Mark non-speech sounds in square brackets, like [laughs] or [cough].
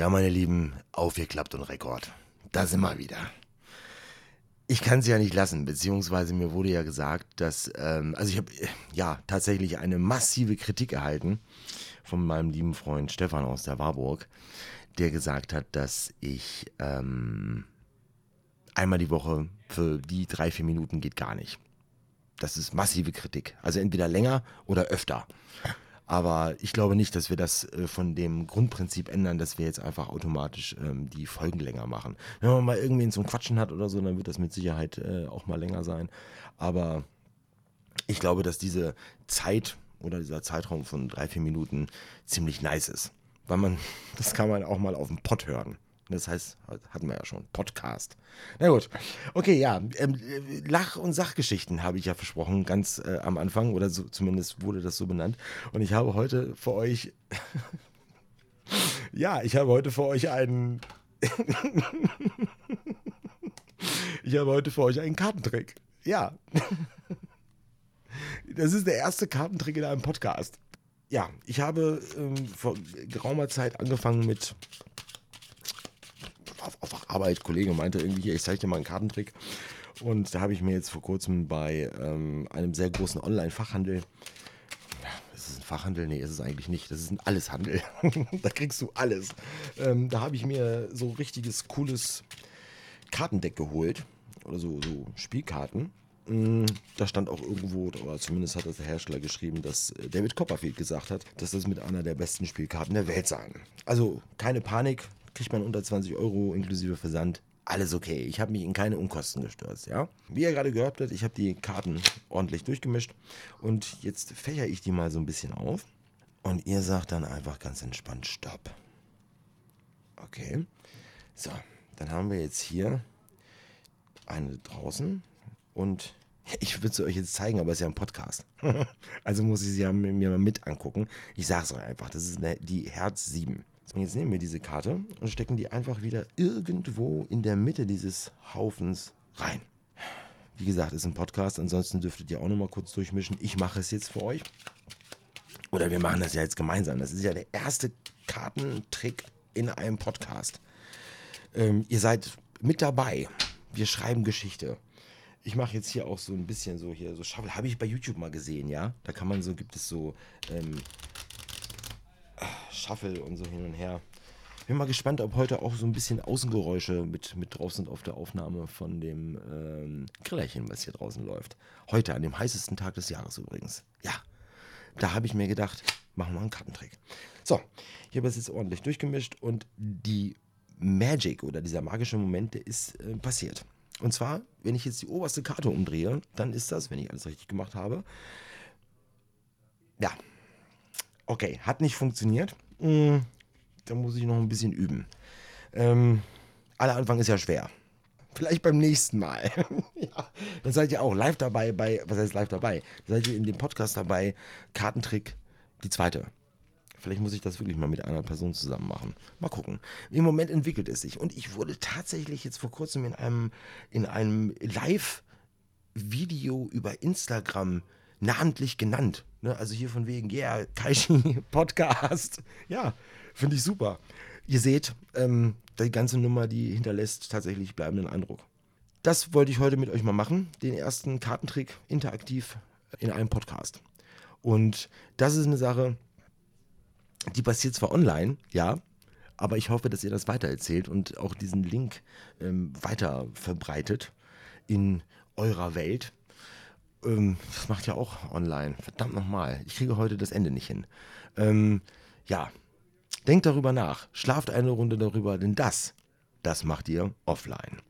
Ja, meine Lieben, aufgeklappt und Rekord. Da sind wir wieder. Ich kann es ja nicht lassen, beziehungsweise mir wurde ja gesagt, dass, ähm, also ich habe ja tatsächlich eine massive Kritik erhalten von meinem lieben Freund Stefan aus der Warburg, der gesagt hat, dass ich ähm, einmal die Woche für die drei, vier Minuten geht gar nicht. Das ist massive Kritik. Also entweder länger oder öfter. Aber ich glaube nicht, dass wir das äh, von dem Grundprinzip ändern, dass wir jetzt einfach automatisch ähm, die Folgen länger machen. Wenn man mal irgendwen zum Quatschen hat oder so, dann wird das mit Sicherheit äh, auch mal länger sein. Aber ich glaube, dass diese Zeit oder dieser Zeitraum von drei, vier Minuten ziemlich nice ist. Weil man, [laughs] das kann man auch mal auf dem Pott hören. Das heißt, hatten wir ja schon, Podcast. Na gut. Okay, ja. Ähm, Lach- und Sachgeschichten habe ich ja versprochen, ganz äh, am Anfang, oder so, zumindest wurde das so benannt. Und ich habe heute für euch. [laughs] ja, ich habe heute für euch einen. [laughs] ich habe heute für euch einen Kartentrick. Ja. [laughs] das ist der erste Kartentrick in einem Podcast. Ja, ich habe ähm, vor geraumer Zeit angefangen mit Arbeit, Kollege meinte irgendwie, hier, ich zeige dir mal einen Kartentrick. Und da habe ich mir jetzt vor kurzem bei ähm, einem sehr großen Online-Fachhandel, ist es ein Fachhandel? Nee, ist es eigentlich nicht. Das ist ein Alleshandel. [laughs] da kriegst du alles. Ähm, da habe ich mir so richtiges, cooles Kartendeck geholt. Oder so, so Spielkarten. Mm, da stand auch irgendwo, oder zumindest hat das der Hersteller geschrieben, dass äh, David Copperfield gesagt hat, dass das mit einer der besten Spielkarten der Welt seien. Also keine Panik, kriegt man unter 20 Euro inklusive Versand. Alles okay. Ich habe mich in keine Unkosten gestürzt, ja. Wie ihr gerade gehört habt, ich habe die Karten ordentlich durchgemischt und jetzt fächer ich die mal so ein bisschen auf und ihr sagt dann einfach ganz entspannt Stopp. Okay. So, dann haben wir jetzt hier eine draußen und ich würde sie euch jetzt zeigen, aber es ist ja ein Podcast. [laughs] also muss ich sie ja mir mal mit angucken. Ich sage es euch einfach, das ist eine, die Herz 7. Und jetzt nehmen wir diese Karte und stecken die einfach wieder irgendwo in der Mitte dieses Haufens rein. Wie gesagt, ist ein Podcast, ansonsten dürftet ihr auch nochmal kurz durchmischen. Ich mache es jetzt für euch. Oder wir machen das ja jetzt gemeinsam. Das ist ja der erste Kartentrick in einem Podcast. Ähm, ihr seid mit dabei. Wir schreiben Geschichte. Ich mache jetzt hier auch so ein bisschen so hier so Shuffle. Habe ich bei YouTube mal gesehen, ja? Da kann man so, gibt es so ähm, Shuffle und so hin und her. Bin mal gespannt, ob heute auch so ein bisschen Außengeräusche mit, mit drauf sind auf der Aufnahme von dem ähm, Grillerchen, was hier draußen läuft. Heute, an dem heißesten Tag des Jahres übrigens. Ja, da habe ich mir gedacht, machen wir einen Kartentrick. So, ich habe es jetzt ordentlich durchgemischt und die Magic oder dieser magische Moment, der ist äh, passiert. Und zwar, wenn ich jetzt die oberste Karte umdrehe, dann ist das, wenn ich alles richtig gemacht habe, ja, okay, hat nicht funktioniert. Da muss ich noch ein bisschen üben. Ähm, aller Anfang ist ja schwer. Vielleicht beim nächsten Mal. [laughs] ja, dann seid ihr auch live dabei bei, was heißt live dabei? Seid ihr in dem Podcast dabei, Kartentrick, die zweite. Vielleicht muss ich das wirklich mal mit einer Person zusammen machen. Mal gucken. Im Moment entwickelt es sich. Und ich wurde tatsächlich jetzt vor kurzem in einem, in einem Live-Video über Instagram namentlich genannt. Ne? Also hier von wegen, yeah, Kaishi [laughs] Podcast. Ja, finde ich super. Ihr seht, ähm, die ganze Nummer, die hinterlässt tatsächlich bleibenden Eindruck. Das wollte ich heute mit euch mal machen. Den ersten Kartentrick interaktiv in einem Podcast. Und das ist eine Sache, die passiert zwar online, ja, aber ich hoffe, dass ihr das weitererzählt und auch diesen Link ähm, weiter verbreitet in eurer Welt. Ähm, das macht ja auch online. Verdammt nochmal. Ich kriege heute das Ende nicht hin. Ähm, ja, denkt darüber nach. Schlaft eine Runde darüber, denn das, das macht ihr offline.